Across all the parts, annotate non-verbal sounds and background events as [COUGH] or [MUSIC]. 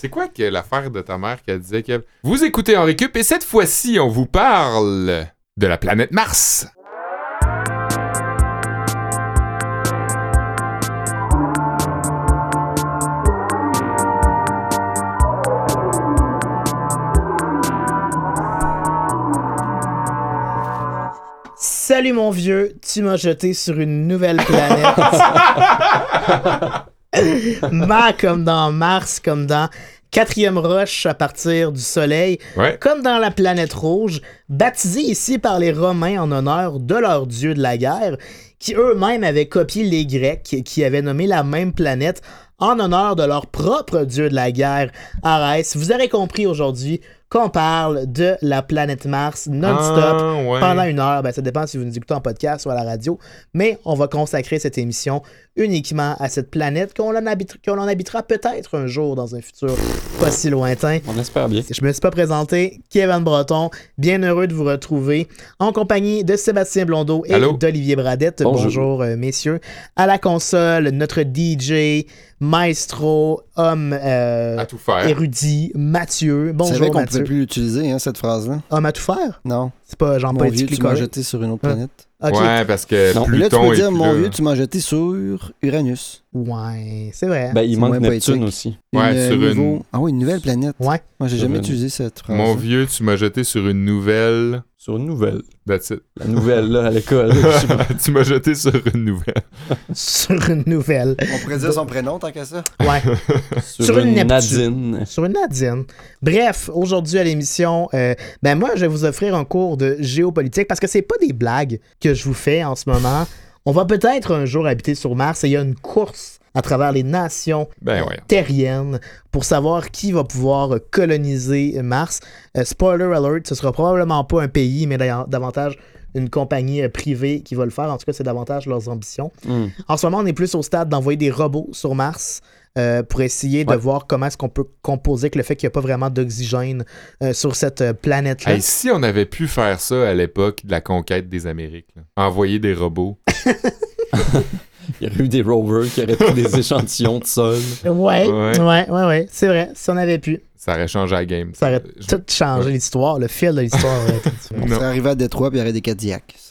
C'est quoi que l'affaire de ta mère qui disait que vous écoutez en récup et cette fois-ci, on vous parle de la planète Mars. Salut mon vieux, tu m'as jeté sur une nouvelle planète. [LAUGHS] [LAUGHS] Ma comme dans Mars, comme dans quatrième roche à partir du Soleil, Ouais. comme dans la planète rouge, baptisée ici par les Romains en honneur de leur dieu de la guerre, qui eux-mêmes avaient copié les Grecs, qui avaient nommé la même planète en honneur de leur propre dieu de la guerre, Arès. Vous aurez compris aujourd'hui qu'on parle de la planète Mars non-stop Ah, ouais. pendant une heure. Ben, ça dépend si vous nous écoutez en podcast ou à la radio. Mais on va consacrer cette émission uniquement à cette planète qu'on en, habite- qu'on en habitera peut-être un jour dans un futur pas si lointain. On espère bien. Je me suis pas présenté, Kevin Breton, bien heureux de vous retrouver en compagnie de Sébastien Blondeau et Allô? d'Olivier Bradette. Bonjour. Bonjour, euh, messieurs. À la console, notre DJ, maestro, homme euh, À tout faire. érudit, Mathieu. C'est vrai Bonjour qu'on ne Mathieu. plus l'utiliser, hein, cette phrase-là. Homme à tout faire? Non. C'est pas genre Mon vieux, politique tu m'as jeté sur une autre Ouais. planète. Ouais, parce que Non. Là, tu peux dire, plus mon là. vieux, tu m'as jeté sur Uranus. Ouais, c'est vrai. Ben, il manque Neptune poétique. aussi. Ouais, euh, sur une- Ah oui, une nouvelle planète. Ouais. Moi, j'ai jamais une- utilisé cette phrase. Mon vieux, tu m'as jeté sur une nouvelle. Sur une nouvelle. That's it. La nouvelle, là, à l'école. [LAUGHS] Tu m'as jeté sur une nouvelle. sur une nouvelle. On pourrait dire son prénom tant qu'à ça. Ouais. [LAUGHS] Sur, Sur une une. Nadine. sur une Nadine. Bref, aujourd'hui à l'émission, euh, ben moi, je vais vous offrir un cours de géopolitique parce que c'est pas des blagues que je vous fais en ce moment. On va peut-être un jour habiter sur Mars et il y a une course à travers les nations Ben ouais. terriennes pour savoir qui va pouvoir coloniser Mars. Euh, spoiler alert, ce sera probablement pas un pays, mais davantage une compagnie euh, privée qui va le faire. En tout cas, c'est davantage leurs ambitions. Hmm. En ce moment, on est plus au stade d'envoyer des robots sur Mars euh, pour essayer de voir comment est-ce qu'on peut composer avec le fait qu'il n'y a pas vraiment d'oxygène euh, sur cette planète-là. Hey, si on avait pu faire ça à l'époque de la conquête des Amériques, là. envoyer des robots. [LAUGHS] Il y aurait eu des rovers qui auraient pris des [LAUGHS] échantillons de sol. Ouais, Ouais. ouais, ouais, ouais, c'est vrai. Si on avait pu, Ça aurait changé la game. ça aurait Je- tout changé l'histoire. Le fil de l'histoire [LAUGHS] aurait été différent. On serait arrivé à Détroit puis il y aurait des Cadillacs. [LAUGHS]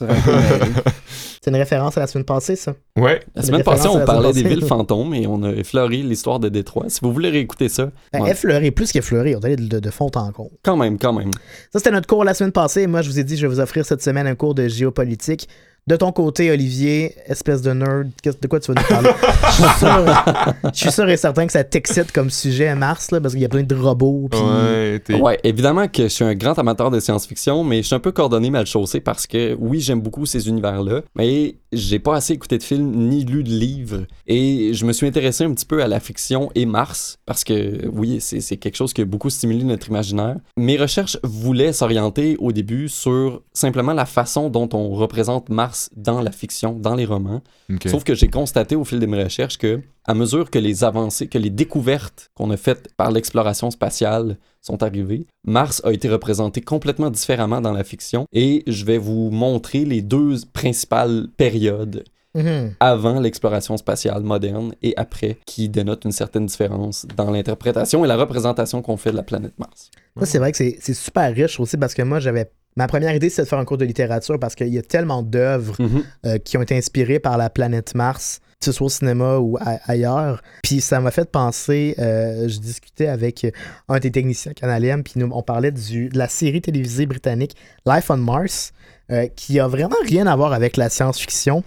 C'est une référence à la semaine passée, ça. Ouais. La semaine passée, on la parlait des villes fantômes et on a effleuré l'histoire de Détroit. Si vous voulez réécouter ça, Ben, ouais. Effleuré, plus qu'effleuré, on est allé de, de fond en compte. quand même, quand même. Ça, c'était notre cours la semaine passée. Moi, je vous ai dit, je vais vous offrir cette semaine un cours de géopolitique. De ton côté, Olivier, espèce de nerd, de quoi tu vas nous parler? je, suis sûr, je suis sûr et certain que ça t'excite comme sujet à Mars, là, parce qu'il y a plein de robots. puis- Ouais, évidemment que je suis un grand amateur de science-fiction, mais je suis un peu coordonné mal chaussé parce que oui, j'aime beaucoup ces univers-là, mais j'ai pas assez écouté de films ni lu de livres. Et je me suis intéressé un petit peu à la fiction et Mars parce que oui, c'est c'est quelque chose qui a beaucoup stimulé notre imaginaire. Mes recherches voulaient s'orienter au début sur simplement la façon dont on représente Mars dans la fiction, dans les romans. Sauf que j'ai constaté au fil de mes recherches que, à mesure que les avancées, que les découvertes qu'on a faites par l'exploration spatiale sont arrivées, Mars a été représenté complètement différemment dans la fiction. Et je vais vous montrer les deux principales périodes Mhm. avant l'exploration spatiale moderne et après, qui dénotent une certaine différence dans l'interprétation et la représentation qu'on fait de la planète Mars. Ça, c'est vrai que c'est c'est super riche aussi, parce que moi, j'avais. Ma première idée, c'était de faire un cours de littérature, parce qu'il y a tellement d'œuvres Mhm. euh, qui ont été inspirées par la planète Mars, que ce soit au cinéma ou ailleurs. Puis ça m'a fait penser, euh, je discutais avec un des techniciens canadiens, puis nous, on parlait du, de la série télévisée britannique Life on Mars, euh, qui a vraiment rien à voir avec la science-fiction.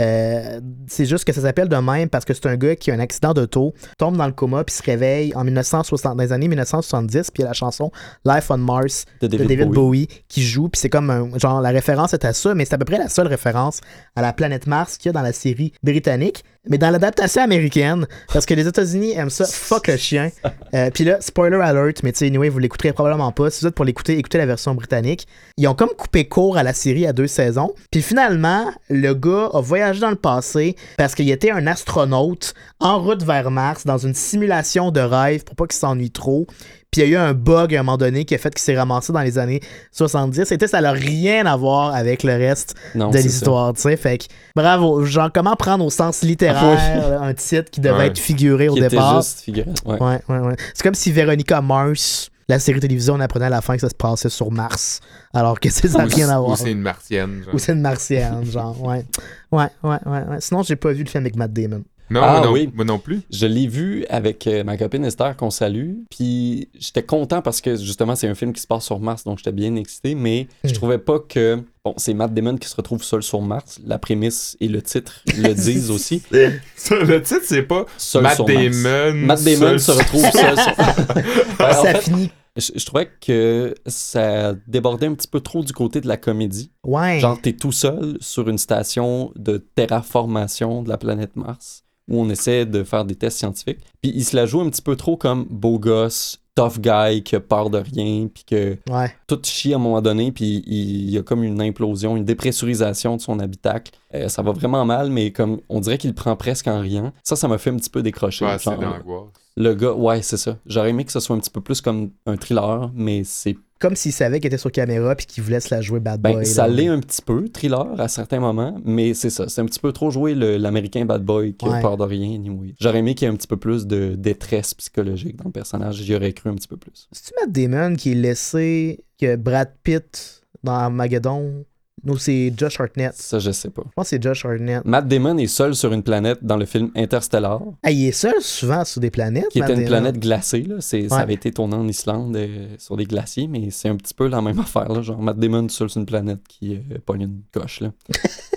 Euh, c'est juste que ça s'appelle de même parce que c'est un gars qui a un accident d'auto, tombe dans le coma, puis se réveille en 1960, dans les années 1970, puis il y a la chanson Life on Mars De de David, David Bowie. Bowie. qui joue, puis c'est comme un, genre la référence est à ça, mais c'est à peu près la seule référence à la planète Mars qu'il y a dans la série britannique. Mais dans l'adaptation américaine, parce que les États-Unis aiment ça, fuck le chien. Euh, puis là, spoiler alert, mais tu sais, anyway, vous l'écouterez probablement pas. Si vous êtes pour l'écouter, écoutez la version britannique. Ils ont comme coupé court à la série à deux saisons. Puis finalement, le gars a voyagé voyagé dans le passé parce qu'il était un astronaute en route vers Mars dans une simulation de rêve pour pas qu'il s'ennuie trop. Puis il y a eu un bug à un moment donné qui a fait qu'il s'est ramassé dans les années 70. C'était, ça n'a rien à voir avec le reste Non, de l'histoire, tu sais. Fait que bravo. Genre, comment prendre au sens littéraire un titre qui devait Ouais. être figuré au était départ? juste. Ouais. Ouais, ouais, ouais. C'est comme si Véronica Mars, la série télévisée, on apprenait à la fin que ça se passait sur Mars. Alors que [LAUGHS] ça n'a Ou- rien à Ou voir. c'est une martienne. genre. Ou c'est une martienne, genre, ouais. Ouais, ouais, ouais, ouais. Sinon, j'ai pas vu le film avec Matt Damon. Non, Ah, moi non, oui. moi non plus. Je l'ai vu avec euh, ma copine Esther qu'on salue, puis j'étais content parce que justement c'est un film qui se passe sur Mars, donc j'étais bien excité, mais je Hmm. trouvais pas que bon c'est Matt Damon qui se retrouve seul sur Mars, la prémisse et le titre le [LAUGHS] disent aussi. Le titre, c'est pas Seul Matt sur Mars. Damon. Matt Damon seul se retrouve seul sur. [LAUGHS] En ça fait, finit. je, je trouvais que ça débordait un petit peu trop du côté de la comédie. Ouais. Genre, t'es tout seul sur une station de terraformation de la planète Mars où on essaie de faire des tests scientifiques. Puis il se la joue un petit peu trop comme beau gosse, tough guy qui a peur de rien, puis que Ouais. tout chie à un moment donné, puis il y a comme une implosion, une dépressurisation de son habitacle. Euh, ça va vraiment mal, mais comme on dirait qu'il prend presque en riant. Ça, ça m'a fait un petit peu décrocher. Assez Genre. Le gars, ouais, c'est ça. J'aurais aimé que ce soit un petit peu plus comme un thriller, mais c'est Comme s'il savait qu'il était sur caméra puis qu'il voulait se la jouer bad Ben, boy. ça l'est un petit peu, thriller, à certains moments, mais c'est ça. C'est un petit peu trop joué l'américain bad boy qui Ouais. a peur de rien. anyway. J'aurais aimé qu'il y ait un petit peu plus de détresse psychologique dans le personnage. J'y aurais cru un petit peu plus. C'est-tu Matt Damon qui est laissé que Brad Pitt dans Armageddon Non, c'est Josh Hartnett. Ça, je sais pas. Je pense que c'est Josh Hartnett. Matt Damon est seul sur une planète dans le film Interstellar, Ah, il est seul souvent sur des planètes. qui Matt était une Damon. planète glacée. Là. Ça avait été tourné en Islande euh, sur des glaciers, mais c'est un petit peu la même [LAUGHS] affaire. Là. Genre Matt Damon seul sur une planète qui euh, pogne une coche. Là. [LAUGHS]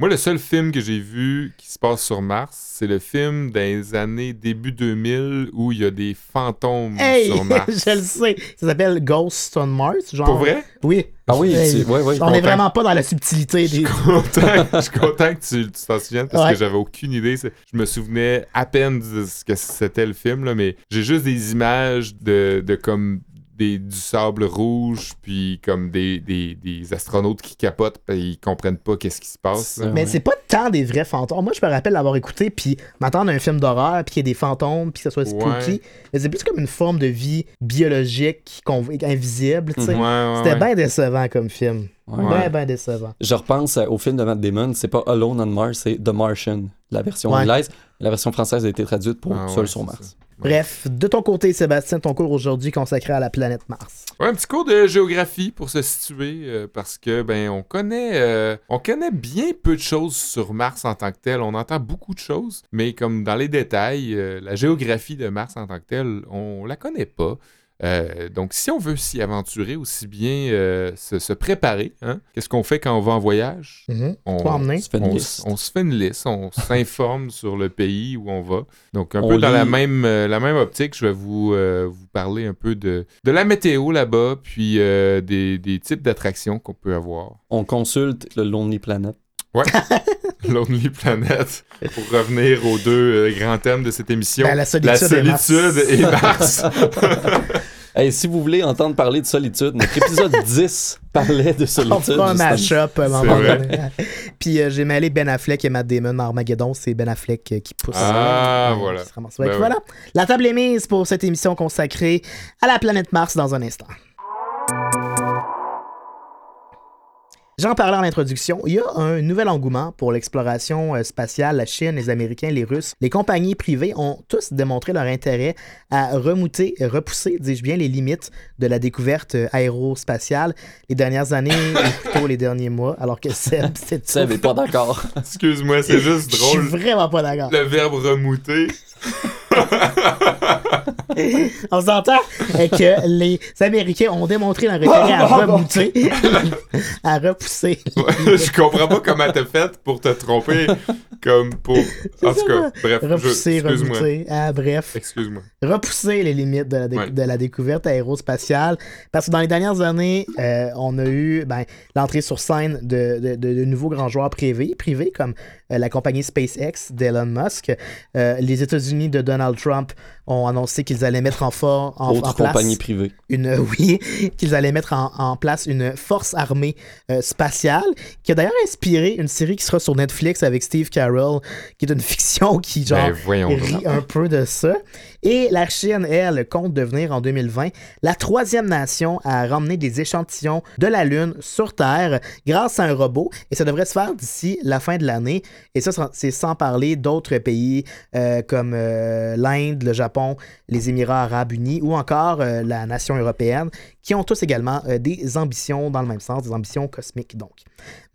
Moi, le seul film que j'ai vu qui se passe sur Mars, c'est le film des années début 2000 où il y a des fantômes Hey, sur [LAUGHS] Mars. je le sais. Ça s'appelle Ghost on Mars. Genre... Pour vrai? Oui. Ah oui, Hey, ouais, ouais. On est content. vraiment pas dans la subtilité Je des. suis content, je suis content que tu t'en souviennes parce Ouais. que j'avais aucune idée. Je me souvenais à peine de ce que c'était le film, là, mais j'ai juste des images de, de comme des, du sable rouge, puis comme des, des, des astronautes qui capotent, puis ils comprennent pas qu'est-ce qui se passe. là. Mais Ouais. c'est pas tant des vrais fantômes. Moi, je me rappelle l'avoir écouté, puis m'attendre à un film d'horreur, puis qu'il y ait des fantômes, puis que ça soit spooky. Ouais. Mais c'est plus comme une forme de vie biologique, invisible, tu sais. Ouais, ouais, C'était ouais. bien décevant comme film. Ouais. Bien, bien décevant. Je repense euh, au film de Matt Damon, c'est pas Alone on Mars, c'est The Martian, la version Ouais. anglaise. La version française a été traduite pour Ah Seul ouais, sur Mars. Bref, de ton côté, Sébastien, ton cours aujourd'hui consacré à la planète Mars. Ouais, un petit cours de géographie pour se situer euh, parce que ben on connaît euh, on connaît bien peu de choses sur Mars en tant que tel. On entend beaucoup de choses, mais comme dans les détails, euh, la géographie de Mars en tant que telle, on la connaît pas. Euh, donc, si on veut s'y aventurer, aussi bien euh, se, se préparer, hein, qu'est-ce qu'on fait quand on va en voyage? Mhm. On, se fait une on, liste. on se fait une liste, on [LAUGHS] s'informe sur le pays où on va. Donc, un On peu dans la même, euh, la même optique, je vais vous, euh, vous parler un peu de, de la météo là-bas, puis euh, des, des types d'attractions qu'on peut avoir. On consulte le Lonely Planet. [LAUGHS] [LAUGHS] Lonely Planet, pour revenir aux deux euh, grands thèmes de cette émission. Ben, la solitude et Mars. solitude et [LAUGHS] Mars. [LAUGHS] Hey, si vous voulez entendre parler de solitude, notre épisode 10 parlait de On solitude. fera un justement. mash-up à un moment donné. Puis euh, j'ai mêlé Ben Affleck et Matt Damon dans Armageddon. C'est Ben Affleck euh, qui pousse. Ah, Euh, voilà. qui Ben voilà. La table est mise pour cette émission consacrée à la planète Mars dans un instant. J'en parlais en introduction, il y a un nouvel engouement pour l'exploration euh, spatiale. La Chine, les Américains, les Russes, les compagnies privées ont tous démontré leur intérêt à remouter, repousser, dis-je bien, les limites de la découverte euh, aérospatiale les dernières années [LAUGHS] ou plutôt les derniers mois, alors que Seb, [LAUGHS] c'est Seb est pas d'accord. Excuse-moi, c'est juste Je suis drôle. vraiment pas d'accord. Le verbe remouter. [LAUGHS] On s'entend que les Américains ont démontré leur intérêt à [LAUGHS] remouter, à repousser. Je comprends pas comment t'as fait pour te tromper. Comme pour. En tout cas, bref. je- Repousser, Excuse-moi. remouter. Ah, bref. Excuse-moi. repousser les limites de la, dé- Ouais. de la découverte aérospatiale. Parce que dans les dernières années, euh, on a eu ben, l'entrée sur scène de, de- nouveaux grands joueurs privés, privés comme la compagnie SpaceX d'Elon Musk. Euh, les États-Unis de Donald Trump ont annoncé qu'ils allaient mettre en, for- en, Autre en place compagnie privée. une [LAUGHS] oui qu'ils allaient mettre en, en place une force armée euh, spatiale qui a d'ailleurs inspiré une série qui sera sur Netflix avec Steve Carell qui est une [LAUGHS] fiction qui genre Ben, rit un peu de ça et la Chine elle compte devenir en 2020 la troisième nation à ramener des échantillons de la lune sur Terre grâce à un robot et ça devrait se faire d'ici la fin de l'année et ça c'est sans parler d'autres pays euh, comme euh, l'Inde le Japon les Émirats arabes unis ou encore euh, la nation européenne, qui ont tous également des ambitions dans le même sens, des ambitions cosmiques donc.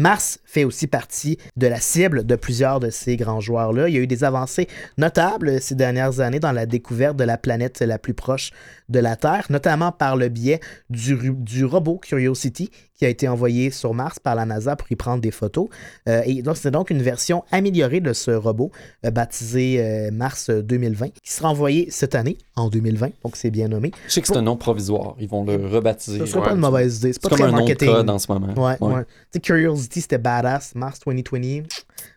Mars fait aussi partie de la cible de plusieurs de ces grands joueurs-là. Il y a eu des avancées notables ces dernières années dans la découverte de la planète la plus proche de la Terre, notamment par le biais du, robot Curiosity qui a été envoyé sur Mars par la NASA pour y prendre des photos. Euh, et donc, c'est donc une version améliorée de ce robot euh, baptisé euh, Mars 2020 qui sera envoyé cette année, en 2020, donc c'est bien nommé. Je sais que c'est un nom provisoire. Ils vont le rebaptiser. Ce serait Ouais, pas une mauvaise idée. C'est pas comme très un nom de marketing. code en ce moment. Ouais, ouais. Tu sais, Curiosity, c'était badass. Mars 2020.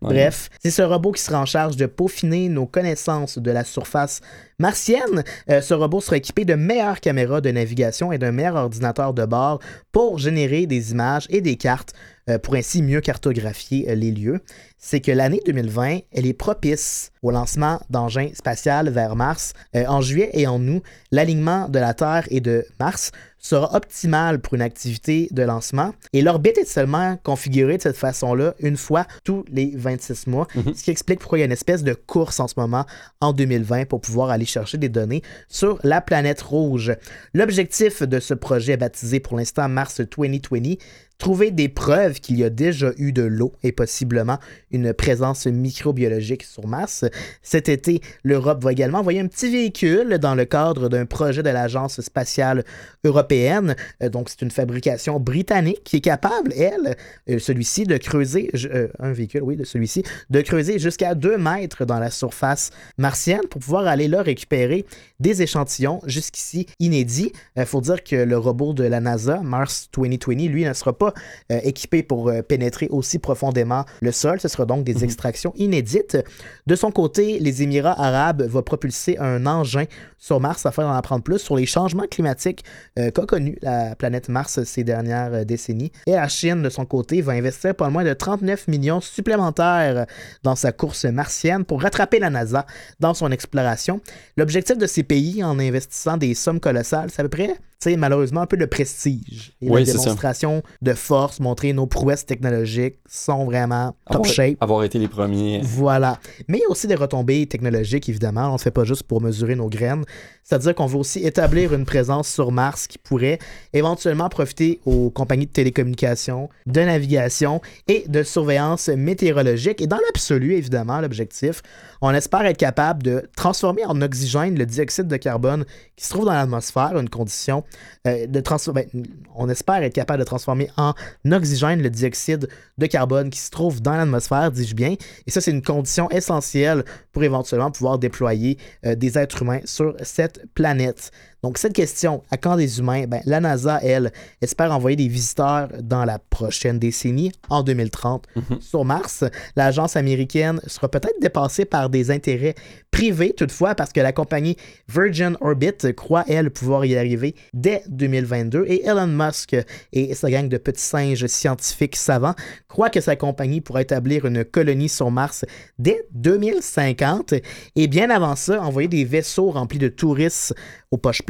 Bref, c'est ce robot qui sera en charge de peaufiner nos connaissances de la surface martienne. Euh, ce robot sera équipé de meilleures caméras de navigation et d'un meilleur ordinateur de bord pour générer des images et des cartes euh, pour ainsi mieux cartographier euh, les lieux. C'est que l'année 2020, elle est propice au lancement d'engins spatials vers Mars. En juillet et en août, l'alignement de la Terre et de Mars sera optimal pour une activité de lancement et l'orbite est seulement configurée de cette façon-là une fois tous les 26 mois, Mhm. ce qui explique pourquoi il y a une espèce de course en ce moment en 2020 pour pouvoir aller chercher des données sur la planète rouge. L'objectif de ce projet baptisé pour l'instant Mars 2020 trouver des preuves qu'il y a déjà eu de l'eau et possiblement une présence microbiologique sur Mars. Cet été, l'Europe va également envoyer un petit véhicule dans le cadre d'un projet de l'Agence spatiale européenne. Euh, donc, c'est une fabrication britannique qui est capable, elle, euh, celui-ci, de creuser, euh, un véhicule, oui, de celui-ci, de creuser jusqu'à 2 mètres dans la surface martienne pour pouvoir aller là récupérer des échantillons jusqu'ici inédits. Il faut dire que le robot de la NASA, Mars 2020, lui, ne sera pas euh, équipé pour euh, pénétrer aussi profondément le sol. Ce sera donc des extractions inédites. De son côté, les Émirats arabes vont propulser un engin sur Mars afin d'en apprendre plus sur les changements climatiques euh, qu'a connu la planète Mars ces dernières décennies. Et la Chine, de son côté, va investir pas moins de 39 millions supplémentaires dans sa course martienne pour rattraper la NASA dans son exploration. L'objectif de ces pays, en investissant des sommes colossales, c'est à peu près, sais, malheureusement, un peu de prestige. Et Oui, la démonstration de force, montrer nos prouesses technologiques sont vraiment top Avoir, shape. avoir été les premiers. Voilà. Mais il y a aussi des retombées technologiques, évidemment. On ne fait pas juste pour mesurer nos graines. C'est-à-dire qu'on veut aussi établir une présence sur Mars qui pourrait éventuellement profiter aux compagnies de télécommunications, de navigation et de surveillance météorologique. Et dans l'absolu, évidemment, l'objectif, on espère être capable de transformer en oxygène le dioxyde de carbone qui se trouve dans l'atmosphère, une condition euh, transformer. on espère être capable de transformer en oxygène le dioxyde de carbone qui se trouve dans l'atmosphère, dis-je bien. Et ça, c'est une condition essentielle pour éventuellement pouvoir déployer euh, des êtres humains sur cette planète. Donc, cette question, à quand des humains? Ben, La NASA, elle, espère envoyer des visiteurs dans la prochaine décennie, en 2030, sur Mars. L'agence américaine sera peut-être dépassée par des intérêts privés, toutefois, parce que la compagnie Virgin Orbit croit, elle, pouvoir y arriver dès 2022. Et Elon Musk et sa gang de petits singes scientifiques savants croient que sa compagnie pourra établir une colonie sur Mars dès 2050. Et bien avant ça, envoyer des vaisseaux remplis de touristes aux poches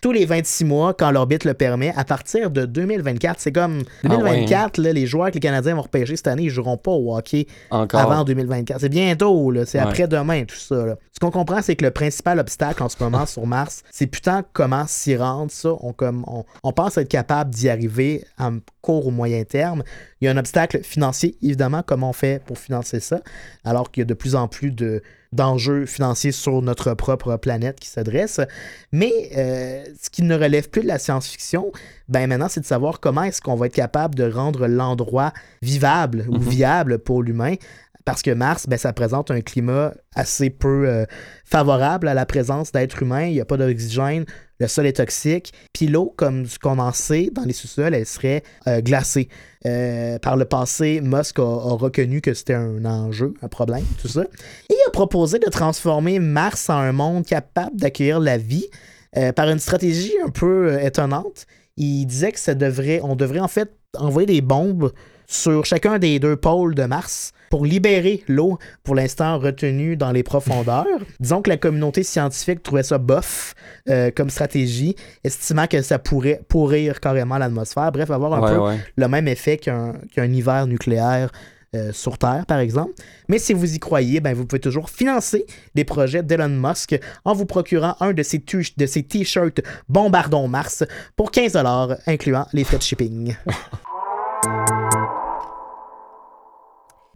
tous les 26 mois quand l'orbite le permet à partir de 2024. C'est comme Ah 2024, là, les joueurs que les Canadiens vont repêcher cette année, ils joueront pas au hockey Encore. avant 2024. C'est bientôt, là. c'est Ouais. après-demain, tout ça. là. Ce qu'on comprend, c'est que le principal obstacle en ce moment sur Mars, c'est putain comment s'y rendre. Ça. On, comme, on, on pense être capable d'y arriver à court ou moyen terme. Il y a un obstacle financier, évidemment, comment on fait pour financer ça, alors qu'il y a de plus en plus de d'enjeux financiers sur notre propre planète qui s'adressent. Mais euh, ce qui ne relève plus de la science-fiction, ben maintenant, c'est de savoir comment est-ce qu'on va être capable de rendre l'endroit vivable ou Mhm. viable pour l'humain. parce que Mars, ben, ça présente un climat assez peu euh, favorable à la présence d'êtres humains. Il n'y a pas d'oxygène, le sol est toxique. Puis l'eau, comme ce qu'on sait, dans les sous-sols, elle serait euh, glacée. Euh, par le passé, Musk a, reconnu que c'était un enjeu, un problème, tout ça. Et il a proposé de transformer Mars en un monde capable d'accueillir la vie euh, par une stratégie un peu étonnante. Il disait que ça devrait, on devrait en fait envoyer des bombes sur chacun des deux pôles de Mars pour libérer l'eau, pour l'instant retenue dans les profondeurs. [LAUGHS] Disons que la communauté scientifique trouvait ça bof euh, comme stratégie, estimant que ça pourrait pourrir carrément l'atmosphère. Bref, avoir un Ouais, peu ouais. le même effet qu'un qu'un hiver nucléaire euh, sur Terre, par exemple. Mais si vous y croyez, ben, vous pouvez toujours financer les projets d'Elon Musk en vous procurant un de ces tu- de ces t-shirts Bombardons Mars pour 15 incluant les frais de shipping. [LAUGHS]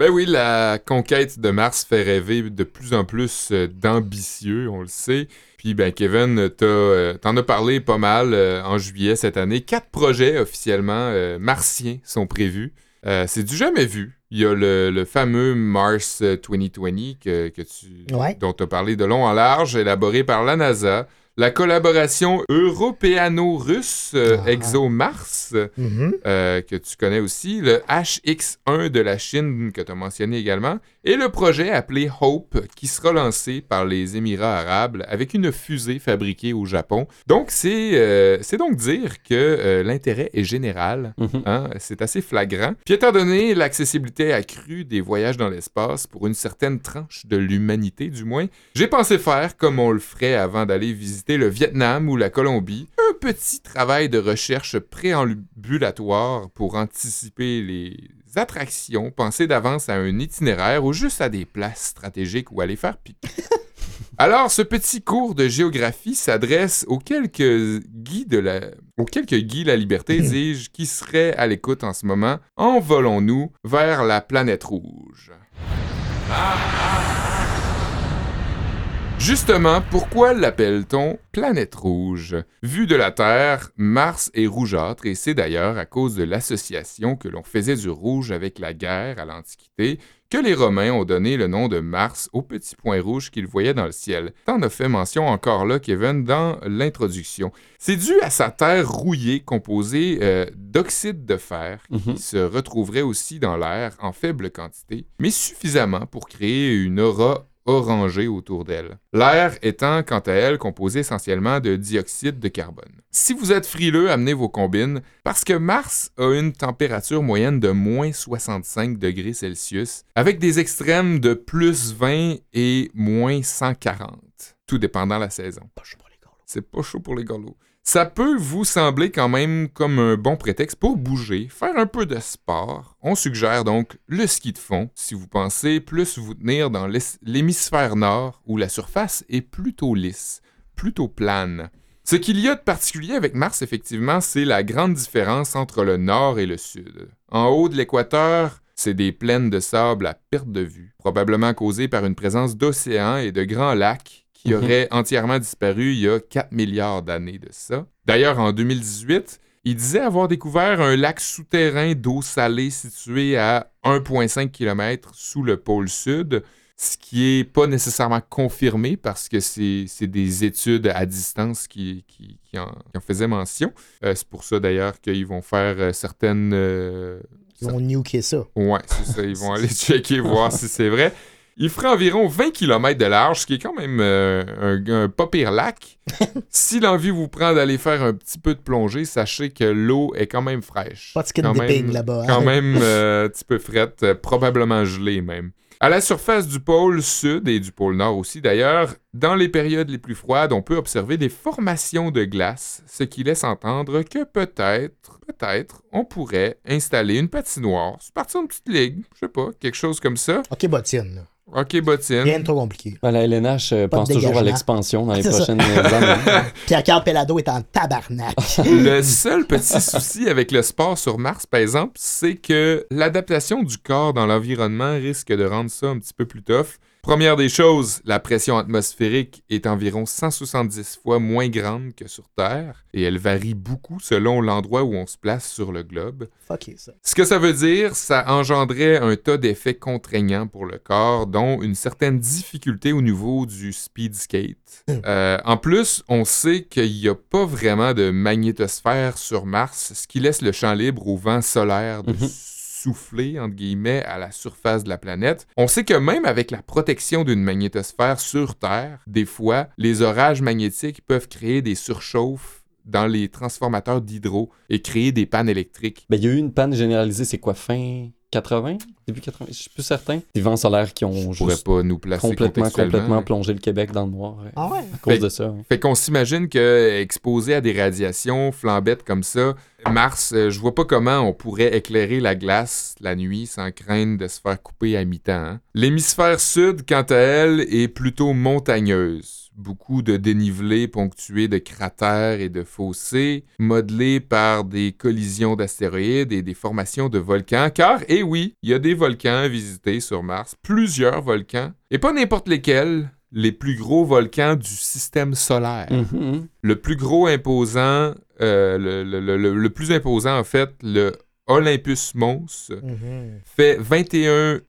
Ben oui, la conquête de Mars fait rêver de plus en plus euh, d'ambitieux, on le sait. Puis ben Kevin, euh, t'en as parlé pas mal euh, en juillet cette année. Quatre projets officiellement martiens sont prévus. Euh, c'est du jamais vu. Il y a le, le fameux Mars euh, 2020 que, que tu, Ouais. dont tu as parlé de long en large, élaboré par la NASA. La collaboration européano-russe euh, Ah. ExoMars, Mhm. euh, que tu connais aussi, le HX1 de la Chine que tu as mentionné également, et le projet appelé Hope qui sera lancé par les Émirats arabes avec une fusée fabriquée au Japon. Donc c'est euh, c'est donc dire que euh, l'intérêt est général, Mhm. hein, c'est assez flagrant. Puis étant donné l'accessibilité accrue des voyages dans l'espace pour une certaine tranche de l'humanité du moins, j'ai pensé faire comme on le ferait avant d'aller visiter le Vietnam ou la Colombie, un petit travail de recherche préambulatoire pour anticiper les attractions, penser d'avance à un itinéraire ou juste à des places stratégiques où aller faire pipi. [LAUGHS] Alors, ce petit cours de géographie s'adresse aux quelques Guy de la... aux quelques Guy la liberté, [CLEARS THROAT] dis-je, qui seraient à l'écoute en ce moment. Envolons-nous vers la planète rouge. Justement, pourquoi l'appelle-t-on planète rouge? Vu de la Terre, Mars est rougeâtre et c'est d'ailleurs à cause de l'association que l'on faisait du rouge avec la guerre à l'Antiquité que les Romains ont donné le nom de Mars au petit point rouge qu'ils voyaient dans le ciel. T'en as fait mention encore là, Kevin, dans l'introduction. C'est dû à sa terre rouillée composée euh, d'oxyde de fer Mhm. qui se retrouverait aussi dans l'air en faible quantité, mais suffisamment pour créer une aura orangée autour d'elle. L'air étant, quant à elle, composé essentiellement de dioxyde de carbone. Si vous êtes frileux, amenez vos combines, parce que Mars a une température moyenne de moins 65 degrés Celsius, avec des extrêmes de plus 20 et moins 140, tout dépendant la saison. C'est pas chaud pour les gorlots. Ça peut vous sembler quand même comme un bon prétexte pour bouger, faire un peu de sport. On suggère donc le ski de fond si vous pensez plus vous tenir dans l'hémisphère nord où la surface est plutôt lisse, plutôt plane. Ce qu'il y a de particulier avec Mars, effectivement, c'est la grande différence entre le nord et le sud. En haut de l'équateur, c'est des plaines de sable à perte de vue, probablement causées par une présence d'océans et de grands lacs qui Mhm. auraient entièrement disparu il y a 4 milliards d'années de ça. D'ailleurs, en 2018, il disait avoir découvert un lac souterrain d'eau salée situé à 1,5 km sous le pôle sud, ce qui est pas nécessairement confirmé parce que c'est des études à distance qui, qui, qui en, qui en faisaient mention. Euh, c'est pour ça d'ailleurs qu'ils vont faire euh, certaines... euh, Ils vont nuker ça. Ouais, c'est ça. Ils vont aller checker, voir si c'est vrai. [LAUGHS] Il ferait environ 20 km de large, ce qui est quand même euh, un, un pas pire lac. [LAUGHS] si l'envie vous prend d'aller faire un petit peu de plongée, sachez que l'eau est quand même fraîche. Pas de skin Quand dipping même- là-bas. hein. Quand [LAUGHS] même euh, un petit peu frette, euh, probablement gelée même. À la surface du pôle sud et du pôle nord aussi d'ailleurs, dans les périodes les plus froides, on peut observer des formations de glace, ce qui laisse entendre que peut-être, peut-être, on pourrait installer une patinoire, se partir une petite ligue, je sais pas, quelque chose comme ça. Ok, bottine. Ok, bottine. Rien de trop compliqué. Ben, la LNH euh, Pas de pense toujours à dégagement. l'expansion dans les [LAUGHS] C'est ça. prochaines années. [LAUGHS] Pierre-Carl Pelado est en tabarnak. [LAUGHS] Le seul petit souci avec le sport sur Mars, par exemple, c'est que l'adaptation du corps dans l'environnement risque de rendre ça un petit peu plus tough. Première des choses, la pression atmosphérique est environ 170 fois moins grande que sur Terre et elle varie beaucoup selon l'endroit où on se place sur le globe. Fuck it, ça. Ce que ça veut dire, ça engendrait un tas d'effets contraignants pour le corps, dont une certaine difficulté au niveau du speed skate. Euh, en plus, on sait qu'il n'y a pas vraiment de magnétosphère sur Mars, ce qui laisse le champ libre au vent solaire de Mhm. Souffler, entre guillemets, à la surface de la planète. On sait que même avec la protection d'une magnétosphère sur Terre, des fois, les orages magnétiques peuvent créer des surchauffes dans les transformateurs d'hydro et créer des pannes électriques. Ben, il y a eu une panne généralisée, c'est quoi, fin 80? Début 80? Je suis plus certain. Des vents solaires qui ont Je juste pas nous placer complètement, complètement plongé le Québec dans le noir Ah ouais? à cause Fait- de ça. ouais. Fait qu'on s'imagine que exposé à des radiations flambettes comme ça, Mars, euh, je vois pas comment on pourrait éclairer la glace la nuit sans craindre de se faire couper à mi-temps. hein. L'hémisphère sud, quant à elle, est plutôt montagneuse. Beaucoup de dénivelés ponctués de cratères et de fossés, modelés par des collisions d'astéroïdes et des formations de volcans. Car, eh oui, il y a des volcans à visiter sur Mars, plusieurs volcans, et pas n'importe lesquels, les plus gros volcans du système solaire. Mhm. Le plus gros imposant, euh, le, le- le- le- le plus imposant en fait, le Olympus Mons, Mhm. fait 21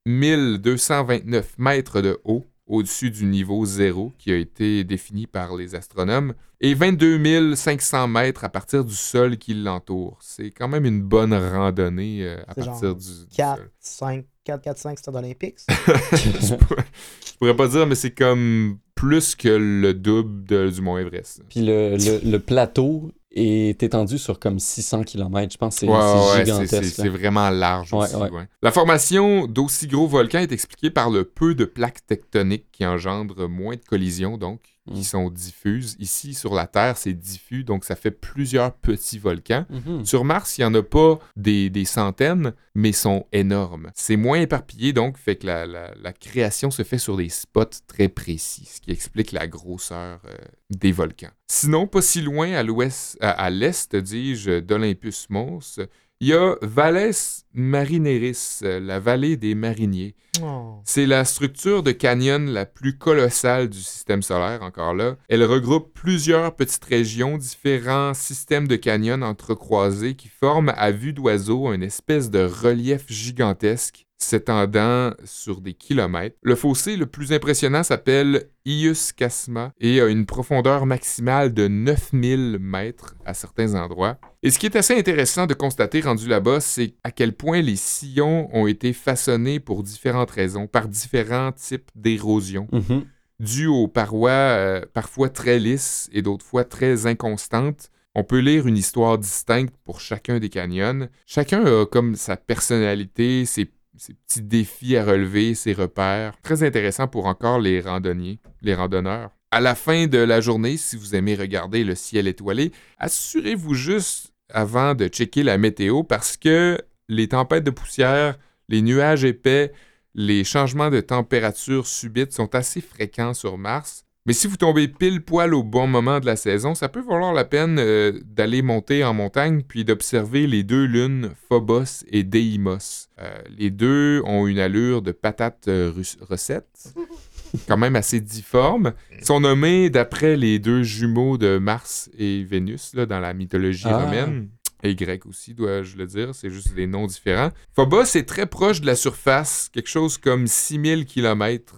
229 mètres de haut au-dessus du niveau zéro qui a été défini par les astronomes et 22 500 mètres à partir du sol qui l'entoure. C'est quand même une bonne randonnée euh, à partir genre du, du 4, sol. 5, 4, 4, 5 stades olympiques. [LAUGHS] je, pourrais, je pourrais pas dire, mais c'est comme plus que le double de- du Mont Everest. Puis le, le, le plateau est étendu sur comme 600 km. Je pense que c'est Ouais, gigantesque. c'est vraiment large aussi. La formation d'aussi gros volcans est expliquée par le peu de plaques tectoniques qui engendrent moins de collisions, donc, qui sont diffuses. Ici, sur la Terre, c'est diffus, donc ça fait plusieurs petits volcans. Mhm. Sur Mars, il n'y en a pas des, des centaines, mais sont énormes. C'est moins éparpillé, donc, fait que la, la- la création se fait sur des spots très précis, ce qui explique la grosseur euh, des volcans. Sinon, pas si loin à l'ouest, à, à l'est, dis-je, d'Olympus Mons, il y a Valles Marineris, euh, la vallée des mariniers. Oh. C'est la structure de canyon la plus colossale du système solaire, encore là. Elle regroupe plusieurs petites régions, différents systèmes de canyons entrecroisés qui forment à vue d'oiseau une espèce de relief gigantesque s'étendant sur des kilomètres. Le fossé le plus impressionnant s'appelle Ius Casma et a une profondeur maximale de 9000 mètres à certains endroits. Et ce qui est assez intéressant de constater rendu là-bas, c'est à quel point les sillons ont été façonnés pour différentes raisons, par différents types d'érosion, Mhm. dues aux parois euh, parfois très lisses et d'autres fois très inconstantes. On peut lire une histoire distincte pour chacun des canyons. Chacun a comme sa personnalité, ses, ses petits défis à relever, ses repères. Très intéressant pour encore les randonniers, les randonneurs. À la fin de la journée, si vous aimez regarder le ciel étoilé, assurez-vous juste avant de checker la météo parce que les tempêtes de poussière, les nuages épais, les changements de température subites sont assez fréquents sur Mars. Mais si vous tombez pile poil au bon moment de la saison, ça peut valoir la peine euh, d'aller monter en montagne puis d'observer les deux lunes Phobos et Deimos. Euh, les deux ont une allure de patates euh, recettes, [LAUGHS] quand même assez difformes. Ils sont nommés d'après les deux jumeaux de Mars et Vénus là, dans la mythologie Ah. romaine. Et grecque aussi, dois-je le dire, c'est juste des noms différents. Phobos est très proche de la surface, quelque chose comme 6000 km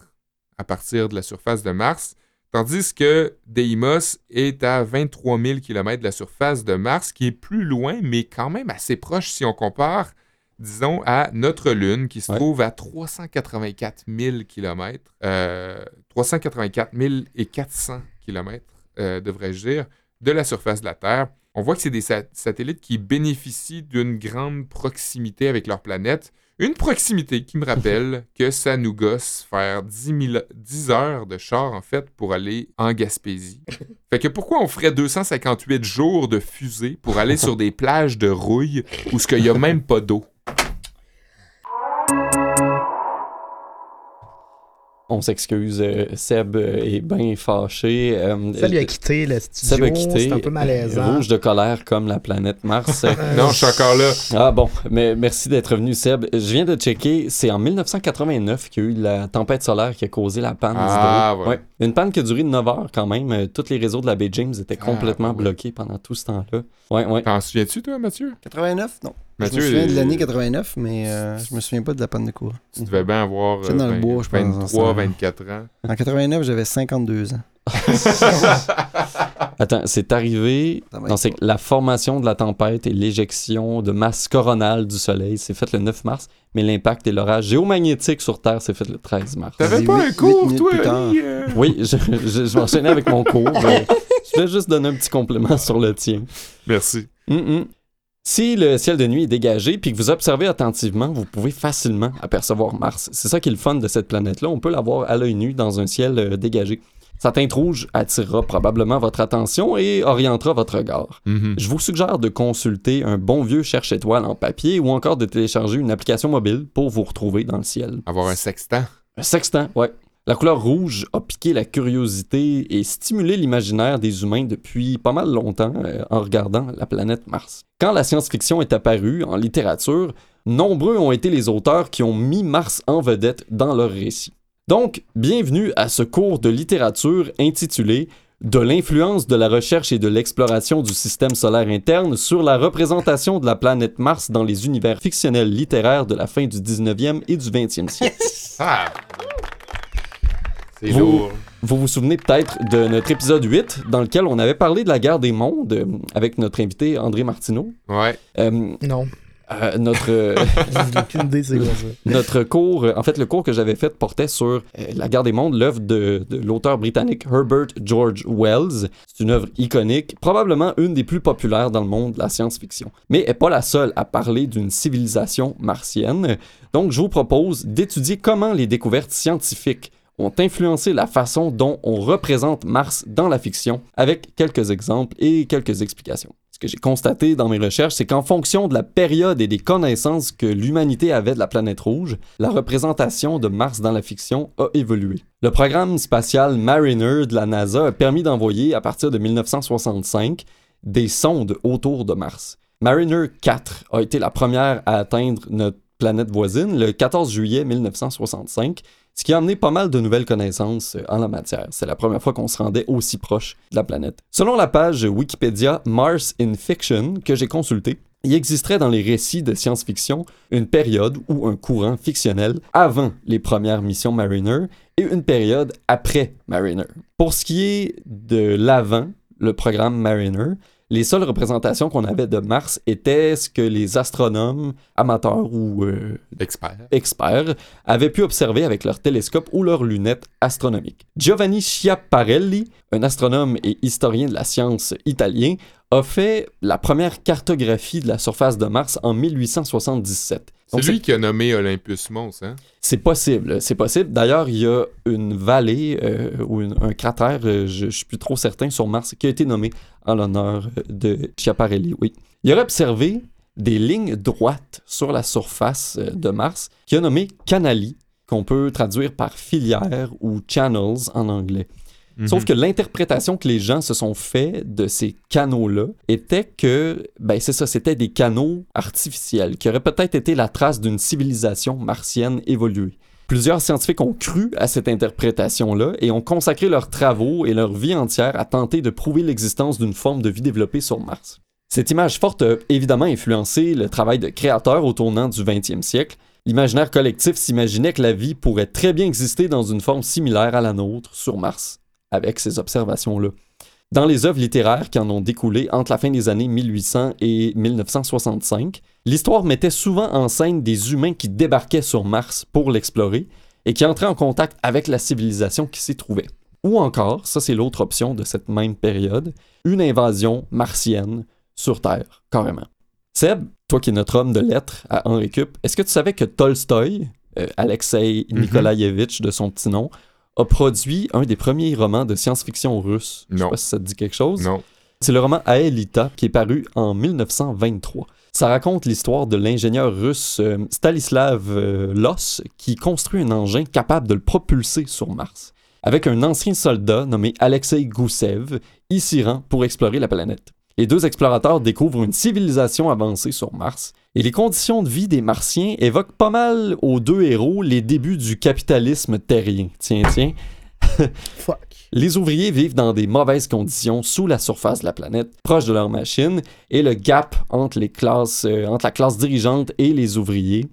à partir de la surface de Mars, tandis que Deimos est à 23 000 km de la surface de Mars, qui est plus loin, mais quand même assez proche si on compare, disons, à notre Lune, qui se Ouais. trouve à 384 000 km, euh, 384 400 km, euh, devrais-je dire, de la surface de la Terre. On voit que c'est des sat- satellites qui bénéficient d'une grande proximité avec leur planète. Une proximité qui me rappelle [LAUGHS] que ça nous gosse faire 10, 000 10 heures de char, en fait, pour aller en Gaspésie. [LAUGHS] Fait que pourquoi on ferait 258 jours de fusée pour aller sur des plages de rouille où ce qu'il n'y a même pas d'eau? On s'excuse, euh, Seb euh, est bien fâché. euh, Ça lui a quitté le Seb a studio. quitté. C'est un peu malaisant. Rouge de colère comme la planète Mars. [LAUGHS] Non, je suis encore là. Ah bon, mais merci d'être venu Seb. Je viens de checker, c'est en 1989 qu'il y a eu la tempête solaire qui a causé la panne Ah, ouais. Une panne qui a duré 9 heures quand même. Tous les réseaux de la baie James étaient Ah, complètement ouais. bloqués pendant tout ce temps-là. Ouais, ouais. T'en souviens-tu, toi, Mathieu? 89, non. Mathieu, je me souviens de euh, l'année 89, mais euh, je me souviens pas de la panne de courant. Tu devais bien avoir dans le euh, bois, je pense, 23, ça. 24 ans. En 89, j'avais 52 ans. [LAUGHS] Attends, c'est arrivé. Pas. que la formation de la tempête et l'éjection de masse coronale du Soleil, c'est fait le 9 mars, mais l'impact et l'orage géomagnétique sur Terre, c'est fait le 13 mars. T'avais pas un huit cours, toi, euh? Oui, je, je, je m'enchaînais avec mon cours. mais je voulais juste donner un petit complément sur le tien. Merci. Hum, hum. Si le ciel de nuit est dégagé puis que vous observez attentivement, vous pouvez facilement apercevoir Mars. C'est ça qui est le fun de cette planète-là. On peut la voir à l'œil nu dans un ciel euh, dégagé. Sa teinte rouge attirera probablement votre attention et orientera votre regard. Mhm. Je vous suggère de consulter un bon vieux cherche-étoile en papier ou encore de télécharger une application mobile pour vous retrouver dans le ciel. Avoir un sextant. Un sextant, ouais. La couleur rouge a piqué la curiosité et stimulé l'imaginaire des humains depuis pas mal longtemps euh, en regardant la planète Mars. Quand la science-fiction est apparue en littérature, nombreux ont été les auteurs qui ont mis Mars en vedette dans leurs récits. Donc, bienvenue à ce cours de littérature intitulé De l'influence de la recherche et de l'exploration du système solaire interne sur la représentation de la planète Mars dans les univers fictionnels littéraires de la fin du 19e et du 20e siècle. Ah! C'est Vous- lourd. Vous vous souvenez peut-être de notre épisode 8 dans lequel on avait parlé de la guerre des mondes euh, avec notre invité André Martineau. Ouais. Euh, Non, euh, notre, euh, [LAUGHS] j'ai aucune idée c'est quoi ça. notre cours, euh, en fait, le cours que j'avais fait portait sur euh, La guerre des mondes, l'œuvre de, de l'auteur britannique Herbert George Wells. C'est une œuvre iconique, probablement une des plus populaires dans le monde de la science-fiction. Mais elle n'est pas la seule à parler d'une civilisation martienne. Donc, je vous propose d'étudier comment les découvertes scientifiques ont influencé la façon dont on représente Mars dans la fiction, avec quelques exemples et quelques explications. Ce que j'ai constaté dans mes recherches, c'est qu'en fonction de la période et des connaissances que l'humanité avait de la planète rouge, la représentation de Mars dans la fiction a évolué. Le programme spatial Mariner de la NASA a permis d'envoyer, à partir de 1965, des sondes autour de Mars. Mariner 4 a été la première à atteindre notre planète voisine le 14 juillet 1965, ce qui a amené pas mal de nouvelles connaissances euh, en la matière. C'est la première fois qu'on se rendait aussi proche de la planète. Selon la page Wikipédia Mars in Fiction que j'ai consultée, il existerait dans les récits de science-fiction une période ou un courant fictionnel avant les premières missions Mariner et une période après Mariner. Pour ce qui est de l'avant, le programme Mariner, les seules représentations qu'on avait de Mars étaient ce que les astronomes amateurs ou euh, Expert. experts avaient pu observer avec leurs télescopes ou leurs lunettes astronomiques. Giovanni Schiaparelli, un astronome et historien de la science italien, a fait la première cartographie de la surface de Mars en 1877. C'est lui qui a nommé Olympus Mons, hein? c'est possible, c'est possible. D'ailleurs, il y a une vallée euh, ou une- un cratère, euh, je, je suis plus trop certain, sur Mars, qui a été nommé en l'honneur de Schiaparelli, oui. Il aurait observé des lignes droites sur la surface euh, de Mars, qu'il a nommé canali, qu'on peut traduire par filière ou channels en anglais. Sauf Mhm. que l'interprétation que les gens se sont fait de ces canaux-là était que, ben c'est ça, c'était des canaux artificiels, qui auraient peut-être été la trace d'une civilisation martienne évoluée. Plusieurs scientifiques ont cru à cette interprétation-là et ont consacré leurs travaux et leur vie entière à tenter de prouver l'existence d'une forme de vie développée sur Mars. Cette image forte a évidemment influencé le travail de créateurs au tournant du 20e siècle. L'imaginaire collectif s'imaginait que la vie pourrait très bien exister dans une forme similaire à la nôtre sur Mars, avec ces observations-là. Dans les œuvres littéraires qui en ont découlé entre la fin des années 1800 et 1965, l'histoire mettait souvent en scène des humains qui débarquaient sur Mars pour l'explorer et qui entraient en contact avec la civilisation qui s'y trouvait. Ou encore, ça c'est l'autre option de cette même période, une invasion martienne sur Terre, carrément. Seb, toi qui es notre homme de lettres à Henri Cup, est-ce que tu savais que Tolstoï, euh, Alexei Mhm. Nikolaïevitch de son petit nom, a produit un des premiers romans de science-fiction russe? Je sais pas si ça te dit quelque chose. Non. C'est le roman Aelita qui est paru en 1923. Ça raconte l'histoire de l'ingénieur russe euh, Stanislav euh, Loss qui construit un engin capable de le propulser sur Mars, avec un ancien soldat nommé Alexei Goussev, y s'y rend pour explorer la planète. Les deux explorateurs découvrent une civilisation avancée sur Mars, et les conditions de vie des Martiens évoquent pas mal aux deux héros les débuts du capitalisme terrien. Tiens, tiens. [LAUGHS] Fuck. Les ouvriers vivent dans des mauvaises conditions sous la surface de la planète, proche de leur machine, et le gap entre, les classes, euh, entre la classe dirigeante et les ouvriers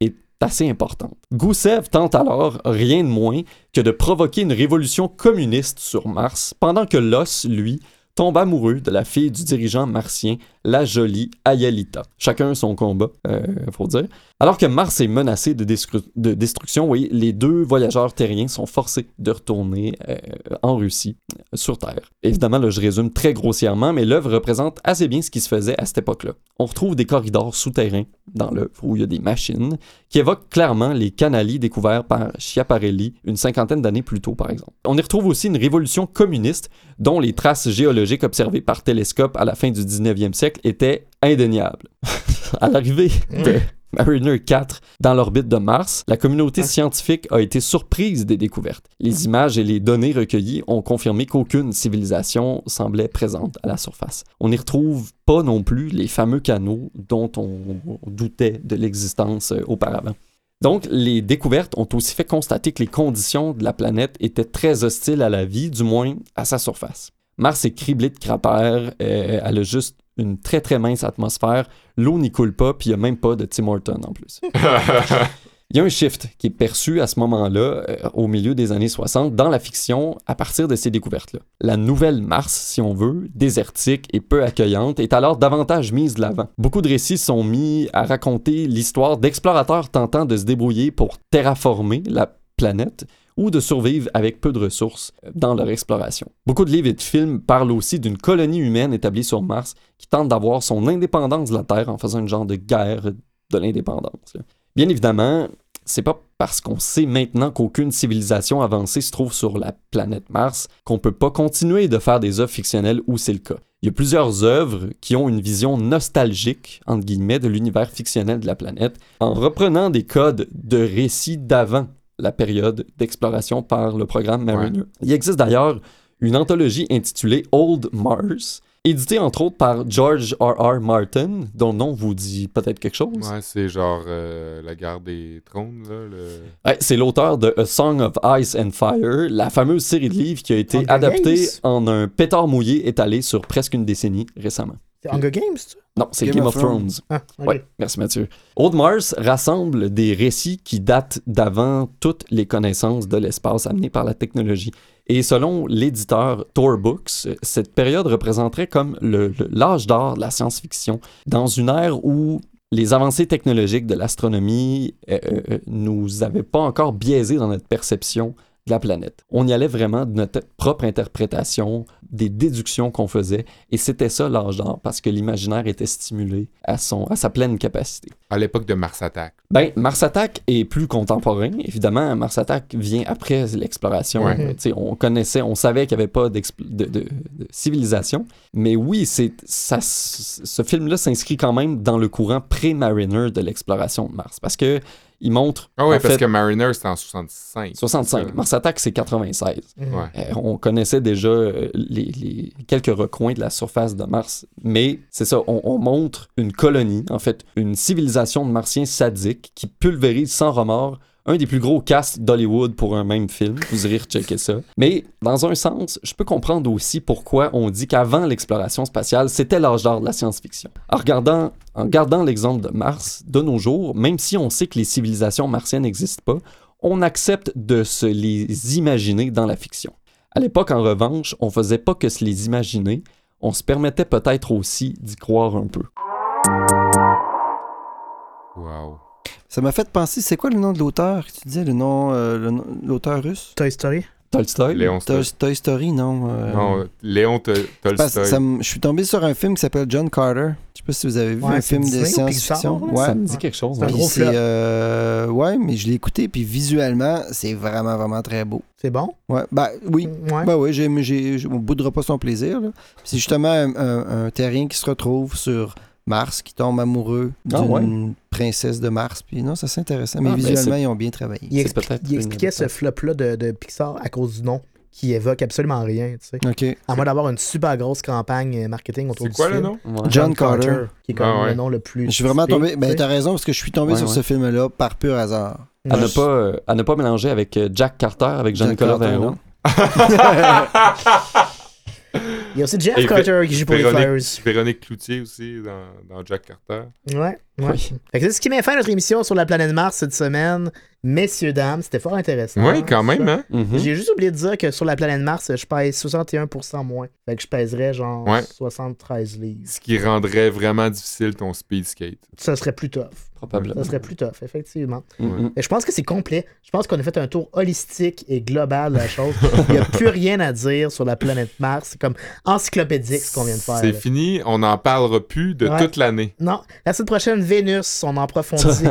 est assez important. Goussev tente alors rien de moins que de provoquer une révolution communiste sur Mars, pendant que Loss, lui, tombe amoureux de la fille du dirigeant martien, la jolie Ayalita. Chacun son combat, euh, faut dire. Alors que Mars est menacé de, destru- de destruction, oui, les deux voyageurs terriens sont forcés de retourner euh, en Russie, sur Terre. Évidemment, là, je résume très grossièrement, mais l'œuvre représente assez bien ce qui se faisait à cette époque-là. On retrouve des corridors souterrains dans l'œuvre où il y a des machines qui évoquent clairement les canali découverts par Schiaparelli une cinquantaine d'années plus tôt, par exemple. On y retrouve aussi une révolution communiste dont les traces géologiques observées par télescope à la fin du 19e siècle étaient indéniables. [LAUGHS] à l'arrivée de Mariner 4 dans l'orbite de Mars, la communauté scientifique a été surprise des découvertes. Les images et les données recueillies ont confirmé qu'aucune civilisation semblait présente à la surface. On n'y retrouve pas non plus les fameux canaux dont on doutait de l'existence euh, auparavant. Donc, les découvertes ont aussi fait constater que les conditions de la planète étaient très hostiles à la vie, du moins à sa surface. Mars est criblé de cratères, euh, elle a juste une très très mince atmosphère, l'eau n'y coule pas, puis il n'y a même pas de Tim Horton en plus. [LAUGHS] Il y a un shift qui est perçu à ce moment-là, euh, au milieu des années 60, dans la fiction, à partir de ces découvertes-là. La nouvelle Mars, si on veut, désertique et peu accueillante, est alors davantage mise de l'avant. Beaucoup de récits sont mis à raconter l'histoire d'explorateurs tentant de se débrouiller pour terraformer la planète ou de survivre avec peu de ressources euh, dans leur exploration. Beaucoup de livres et de films parlent aussi d'une colonie humaine établie sur Mars qui tente d'avoir son indépendance de la Terre en faisant une genre de guerre de l'indépendance. Bien évidemment, c'est pas parce qu'on sait maintenant qu'aucune civilisation avancée se trouve sur la planète Mars qu'on peut pas continuer de faire des œuvres fictionnelles où c'est le cas. Il y a plusieurs œuvres qui ont une vision nostalgique, entre guillemets, de l'univers fictionnel de la planète, en reprenant des codes de récits d'avant la période d'exploration par le programme Mariner. Il existe d'ailleurs une anthologie intitulée Old Mars, éditée entre autres par George R. R. Martin, dont le nom vous dit peut-être quelque chose. Ouais, c'est genre euh, la guerre des trônes, là. Le... Ouais, c'est l'auteur de A Song of Ice and Fire, la fameuse série de livres qui a été Hunger adaptée Games? en un pétard mouillé étalé sur presque une décennie récemment. C'est Hunger Games, tu Non, c'est Game, of Thrones. Ah, ok. Ouais, merci Mathieu. Old Mars rassemble des récits qui datent d'avant toutes les connaissances de l'espace amenées par la technologie. Et selon l'éditeur Tor Books, cette période représenterait comme l'âge d'or de la science-fiction, dans une ère où les avancées technologiques de l'astronomie euh, euh, nous avaient pas encore biaisé dans notre perception de la planète. On y allait vraiment de notre propre interprétation, des déductions qu'on faisait, et c'était ça l'âge d'or, parce que l'imaginaire était stimulé à, son, à sa pleine capacité. À l'époque de Mars Attack. Ben, Mars Attack est plus contemporain. Évidemment, Mars Attack vient après l'exploration. Ouais. On connaissait, on savait qu'il n'y avait pas de, de- de civilisation. Mais oui, c'est ça, ce film-là s'inscrit quand même dans le courant pré-Mariner de l'exploration de Mars. Parce que il montre. Ah en parce fait, que Mariner, c'était en 65. 65. Euh, Mars Attack, c'est 96. Mhm. Ouais. Euh, on connaissait déjà euh, les, les quelques recoins de la surface de Mars, mais c'est ça, on, on montre une colonie, en fait, une civilisation de martiens sadiques qui pulvérise sans remords un des plus gros casts d'Hollywood pour un même film. Vous irez rechecker ça. Mais dans un sens, je peux comprendre aussi pourquoi on dit qu'avant l'exploration spatiale, c'était l'âge d'or de la science-fiction. En regardant, gardant l'exemple de Mars, de nos jours, même si on sait que les civilisations martiennes n'existent pas, on accepte de se les imaginer dans la fiction. À l'époque, en revanche, on faisait pas que se les imaginer, on se permettait peut-être aussi d'y croire un peu. Wow. Ça m'a fait penser, c'est quoi le nom de l'auteur que tu disais, le nom, euh, le nom- l'auteur russe? Toy Story? Tolstoy? Léon Toy, Tolstoy. Toy Story, non. euh, Non, Léon Tolstoy. je suis tombé sur un film qui s'appelle John Carter. Je sais pas si vous avez vu Ouais, un film de science-fiction. Pixar, là? Ça Ouais. me dit quelque chose. C'est ouais. Euh, ouais, mais je l'ai écouté, puis visuellement, c'est vraiment, vraiment très beau. C'est bon? Ouais, bah oui. Ouais. Ben oui, j'ai, j'ai, on boudera pas son plaisir. C'est justement un, un- un terrien qui se retrouve sur Mars qui tombe amoureux Ah, d'une princesse de Mars. Puis non, ça c'est intéressant. Mais Ah, ben, visuellement, c'est- ils ont bien travaillé. Il, C'est expli- expliquait ce flop-là de, de Pixar à cause du nom qui évoque absolument rien, tu sais. OK. À moins d'avoir une super grosse campagne marketing autour C'est du quoi le film. nom? Ouais. John Carter. Qui est comme Ah ouais. le nom le plus. Je suis vraiment tombé. tu Ben, t'as raison, parce que je suis tombé Ouais, sur ouais. ce film-là par pur hasard. À ne pas, euh, à ne pas mélanger avec euh, Jack Carter, avec Jack Carter. [LAUGHS] [LAUGHS] Il y a aussi Jeff Carter qui joue pour les Flyers. Véronique Cloutier aussi dans, dans Jack Carter. Ouais, ouais. Oui. Fait que c'est ce qui met fin à notre émission sur la planète Mars cette semaine. Messieurs, dames, c'était fort intéressant. Oui, quand même, hein? Mhm. J'ai juste oublié de dire que sur la planète Mars, je pèse 61% moins. Fait que je pèserais genre Ouais. 73 livres. Ce qui rendrait vraiment difficile ton speed skate. Ça serait plus tough. Probablement. Ça serait plus tough, effectivement. Et je pense que c'est complet. Je pense qu'on a fait un tour holistique et global de la chose. Il n'y a plus [LAUGHS] rien à dire sur la planète Mars. C'est comme encyclopédique ce qu'on vient de faire. C'est là. fini, on n'en parlera plus de Ouais. toute l'année. Non, la semaine prochaine, Vénus, on en approfondit. [LAUGHS]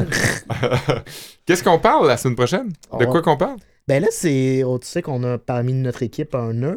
[LAUGHS] Qu'est-ce qu'on parle la semaine prochaine? De quoi qu'on parle? ben là, c'est. oh, tu sais qu'on a parmi notre équipe un nerd,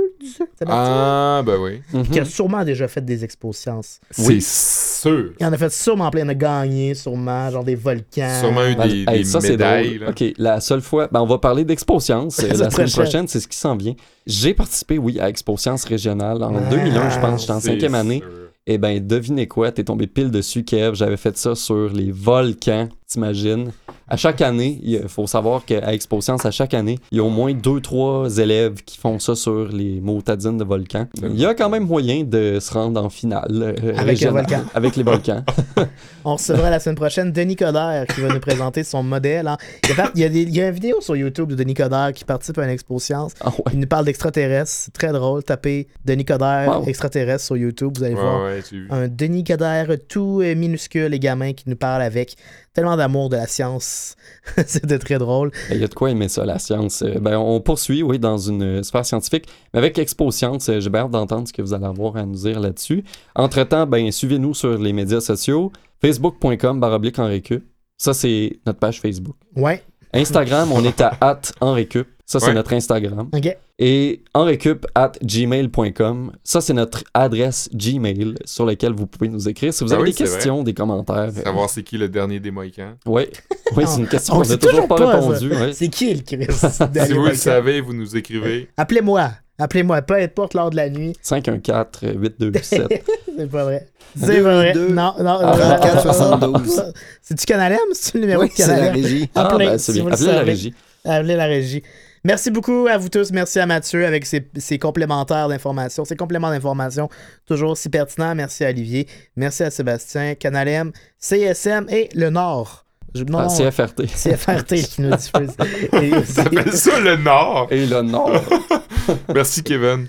Sébastien, Ah, ben oui. Mhm. qui a sûrement déjà fait des expos sciences. C'est sûr. Il en a fait sûrement plein, il en a gagné, sûrement, genre des volcans. Sûrement eu Ben, des, hey, des ça, c'est médailles. drôle. là. OK, la seule fois... Ben, on va parler d'Expo Science. euh, La semaine prochaine. prochaine, c'est ce qui s'en vient. J'ai participé, oui, à Expo Science régionale en Ah, 2001, je pense. J'étais en cinquième année. Eh ben, devinez quoi, t'es tombé pile dessus, Kev. J'avais fait ça sur les volcans, t'imagines. À chaque année, il faut savoir qu'à Expo Science, à chaque année, il y a au moins deux, trois élèves qui font ça sur les motadines de volcans. Il y a quand même moyen de se rendre en finale. euh, Avec les volcans. [LAUGHS] Avec les volcans. [LAUGHS] On recevra la semaine prochaine Denis Coderre qui va nous présenter son modèle. hein. Il, y a, par- il y a des- il y a une vidéo sur YouTube de Denis Coderre qui participe à une expo science. Ah ouais. Il nous parle d'extraterrestres. C'est très drôle. Tapez Denis Coderre Wow. extraterrestre sur YouTube. Vous allez Ouais, voir ouais, un Denis Coderre tout euh, minuscule, les gamins qui nous parlent avec tellement d'amour de la science. [LAUGHS] C'était très drôle. Il y a de quoi aimer ça, la science. Euh, Ben, on poursuit, oui, dans une sphère scientifique. Mais avec Expo Science, euh, j'ai hâte d'entendre ce que vous allez avoir à nous dire là-dessus. Entre-temps, ben, suivez-nous sur les médias sociaux. Facebook.com, baroblique en récup. Ça, c'est notre page Facebook. Ouais. Instagram, on est à at en récup. Ça, c'est Ouais. notre Instagram. OK. Et en récup at gmail.com. Ça, c'est notre adresse Gmail sur laquelle vous pouvez nous écrire. Si vous Ah avez oui, des questions, des commentaires. euh, Savoir c'est qui le dernier des Mohicans. Ouais. [LAUGHS] Oui, c'est une question On qu'on n'a toujours pas, pas, répondu. ouais. C'est qui le Chris? [LAUGHS] Si vous le savez, vous nous écrivez. Appelez-moi. Appelez-moi. Peu importe l'heure de la nuit. 514-827. [LAUGHS] C'est pas vrai. C'est pas vrai. deux, Non, non. Ah, non, 34, non, 72. non. C'est-tu Canal M? C'est le numéro Oui, de c'est la régie. Ah, Appelez, ben, c'est bien. Appelez la régie. Appelez la régie. Merci beaucoup à vous tous. Merci à Mathieu avec ses, ses complémentaires d'informations, ses compléments d'informations toujours si pertinents. Merci à Olivier. Merci à Sébastien, Canal M, CSM et le Nord. Je, non, Ah, CFRT. CFRT [LAUGHS] qui nous diffuse. [LAUGHS] Et aussi- ça le Nord. Et le Nord. [LAUGHS] Merci, Kevin.